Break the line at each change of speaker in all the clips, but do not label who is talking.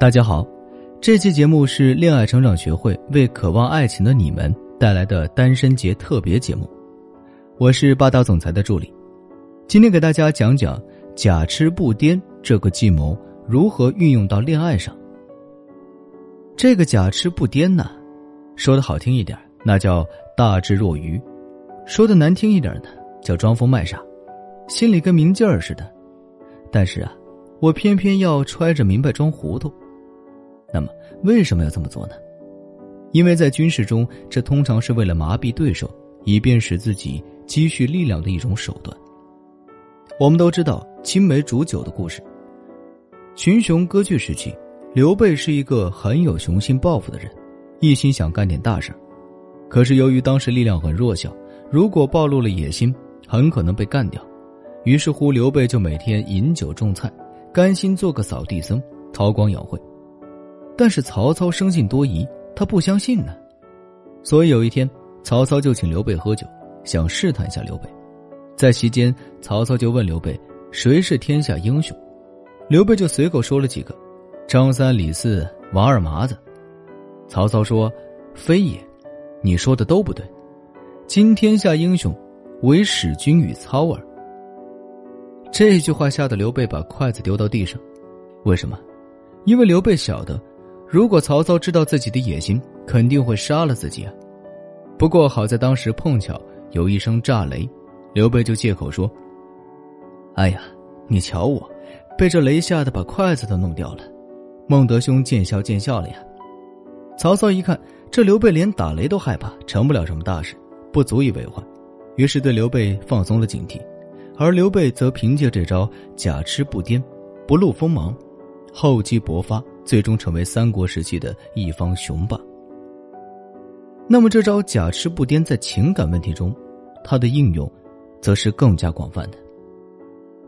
大家好，这期节目是恋爱成长学会为渴望爱情的你们带来的单身节特别节目。我是霸道总裁的助理，今天给大家讲讲假痴不癫这个计谋如何运用到恋爱上。这个假痴不癫呢，说的好听一点，那叫大智若愚；说的难听一点呢，叫装疯卖傻，心里跟明镜儿似的。但是啊，我偏偏要揣着明白装糊涂。那么为什么要这么做呢？因为在军事中，这通常是为了麻痹对手，以便使自己积蓄力量的一种手段。我们都知道青梅煮酒的故事。群雄割据时期，刘备是一个很有雄心抱负的人，一心想干点大事可是由于当时力量很弱小，如果暴露了野心，很可能被干掉。于是乎，刘备就每天饮酒种菜，甘心做个扫地僧，韬光养晦。但是曹操生性多疑，他不相信呢，所以有一天，曹操就请刘备喝酒，想试探一下刘备。在席间，曹操就问刘备：“谁是天下英雄？”刘备就随口说了几个：“张三、李四、王二麻子。”曹操说：“非也，你说的都不对。今天下英雄，唯使君与操耳。”这句话吓得刘备把筷子丢到地上。为什么？因为刘备晓得。如果曹操知道自己的野心，肯定会杀了自己啊！不过好在当时碰巧有一声炸雷，刘备就借口说：“哎呀，你瞧我，被这雷吓得把筷子都弄掉了。”孟德兄见笑见笑了呀。曹操一看这刘备连打雷都害怕，成不了什么大事，不足以为患，于是对刘备放松了警惕，而刘备则凭借这招假痴不癫，不露锋芒，厚积薄发。最终成为三国时期的一方雄霸。那么这招假痴不癫在情感问题中，它的应用，则是更加广泛的。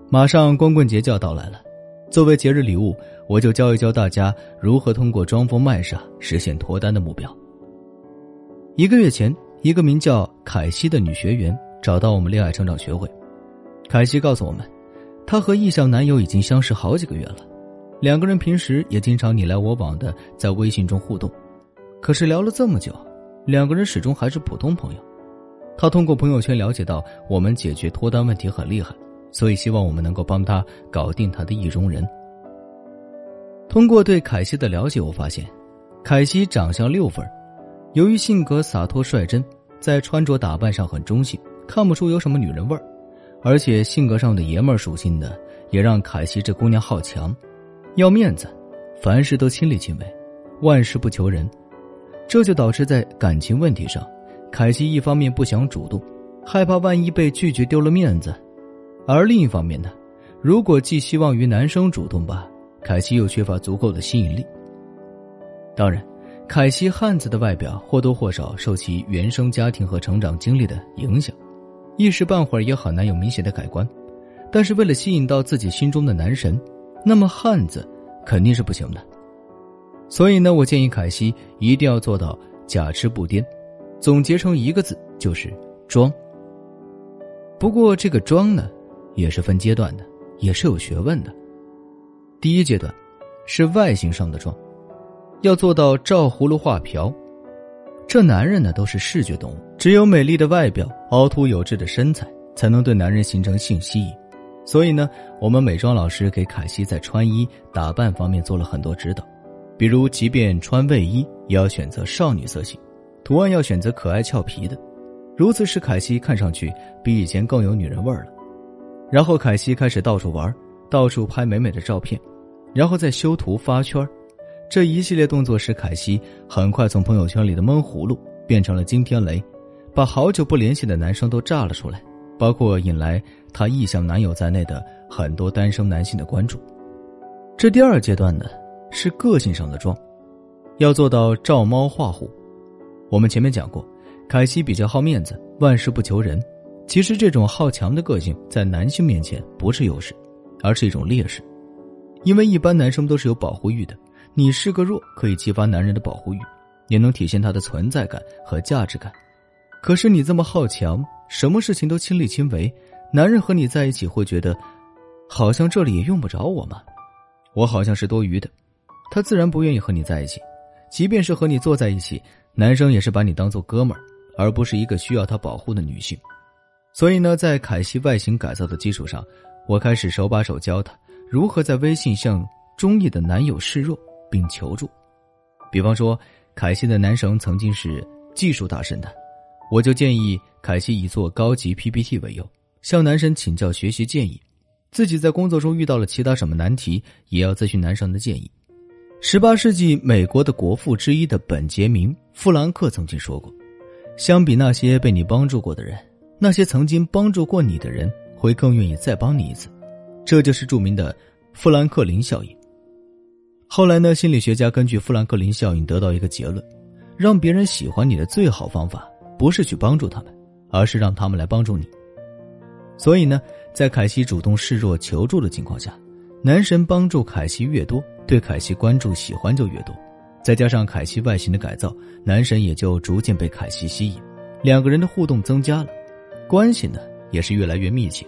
马上光棍节就要到来了，作为节日礼物，我就教一教大家如何通过装疯卖傻实现脱单的目标。一个月前，一个名叫凯西的女学员找到我们恋爱成长学会，凯西告诉我们，她和异校男友已经相识好几个月了。两个人平时也经常你来我往的在微信中互动，可是聊了这么久，两个人始终还是普通朋友。他通过朋友圈了解到我们解决脱单问题很厉害，所以希望我们能够帮他搞定他的意中人。通过对凯西的了解，我发现，凯西长相六分，由于性格洒脱率真，在穿着打扮上很中性，看不出有什么女人味儿，而且性格上的爷们儿属性的，也让凯西这姑娘好强。要面子，凡事都亲力亲为，万事不求人，这就导致在感情问题上，凯西一方面不想主动，害怕万一被拒绝丢了面子；而另一方面呢，如果寄希望于男生主动吧，凯西又缺乏足够的吸引力。当然，凯西汉子的外表或多或少受其原生家庭和成长经历的影响，一时半会儿也很难有明显的改观。但是为了吸引到自己心中的男神。那么汉子肯定是不行的，所以呢，我建议凯西一定要做到假痴不癫，总结成一个字就是装。不过这个装呢，也是分阶段的，也是有学问的。第一阶段是外形上的装，要做到照葫芦画瓢。这男人呢都是视觉动物，只有美丽的外表、凹凸有致的身材，才能对男人形成性吸引。所以呢，我们美妆老师给凯西在穿衣打扮方面做了很多指导，比如即便穿卫衣，也要选择少女色系，图案要选择可爱俏皮的，如此使凯西看上去比以前更有女人味了。然后凯西开始到处玩，到处拍美美的照片，然后再修图发圈这一系列动作使凯西很快从朋友圈里的闷葫芦变成了惊天雷，把好久不联系的男生都炸了出来。包括引来她异乡男友在内的很多单身男性的关注。这第二阶段呢，是个性上的装，要做到照猫画虎。我们前面讲过，凯西比较好面子，万事不求人。其实这种好强的个性在男性面前不是优势，而是一种劣势。因为一般男生都是有保护欲的，你是个弱，可以激发男人的保护欲，也能体现他的存在感和价值感。可是你这么好强。什么事情都亲力亲为，男人和你在一起会觉得，好像这里也用不着我吗？我好像是多余的。他自然不愿意和你在一起。即便是和你坐在一起，男生也是把你当做哥们儿，而不是一个需要他保护的女性。所以呢，在凯西外形改造的基础上，我开始手把手教他如何在微信向中意的男友示弱并求助。比方说，凯西的男神曾经是技术大神的，我就建议凯西以做高级 PPT 为由，向男神请教学习建议。自己在工作中遇到了其他什么难题，也要咨询男神的建议。十八世纪美国的国父之一的本杰明·富兰克曾经说过：“相比那些被你帮助过的人，那些曾经帮助过你的人会更愿意再帮你一次。”这就是著名的富兰克林效应。后来呢，心理学家根据富兰克林效应得到一个结论：让别人喜欢你的最好方法，不是去帮助他们，而是让他们来帮助你。所以呢，在凯西主动示弱求助的情况下，男神帮助凯西越多。对凯西关注喜欢就越多，再加上凯西外形的改造，男神也就逐渐被凯西吸引，两个人的互动增加了，关系呢也是越来越密切。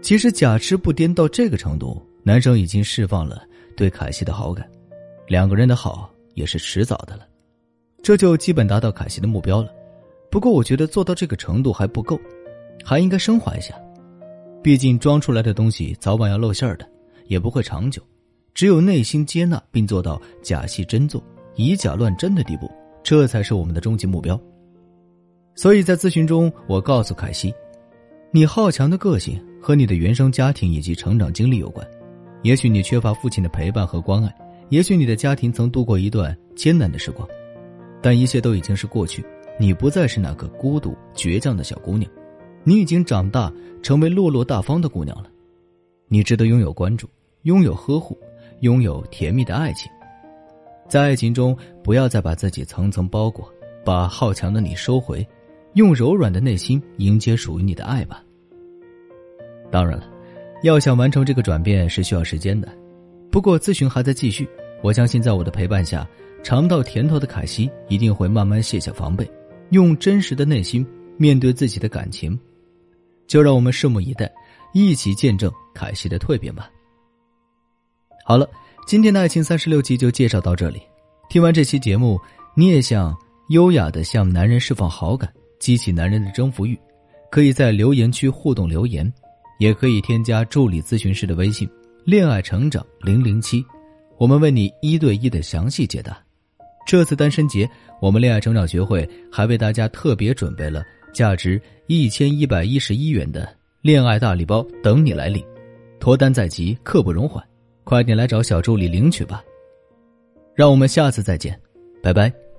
其实假痴不颠到这个程度，男生已经释放了对凯西的好感，两个人的好也是迟早的了，这就基本达到凯西的目标了。不过我觉得做到这个程度还不够，还应该升华一下，毕竟装出来的东西早晚要露馅的，也不会长久。只有内心接纳并做到假戏真做、以假乱真的地步，这才是我们的终极目标。所以在咨询中，我告诉凯西，你好强的个性和你的原生家庭以及成长经历有关。也许你缺乏父亲的陪伴和关爱，也许你的家庭曾度过一段艰难的时光，但一切都已经是过去。你不再是那个孤独倔强的小姑娘，你已经长大，成为落落大方的姑娘了。你值得拥有关注，拥有呵护。拥有甜蜜的爱情，在爱情中不要再把自己层层包裹，把好强的你收回，用柔软的内心迎接属于你的爱吧。当然了，要想完成这个转变是需要时间的。不过咨询还在继续，我相信在我的陪伴下，尝到甜头的凯西一定会慢慢卸下防备，用真实的内心面对自己的感情。就让我们拭目以待，一起见证凯西的蜕变吧。好了，今天的爱情三十六计就介绍到这里。听完这期节目，你也想优雅的向男人释放好感，激起男人的征服欲，可以在留言区互动留言，也可以添加助理咨询师的微信“恋爱成长零零七”，我们为你一对一的详细解答。这次单身节，我们恋爱成长学会还为大家特别准备了价值一千一百一十一元的恋爱大礼包等你来领，脱单在即，刻不容缓。快点来找小助理领取吧，让我们下次再见，拜拜。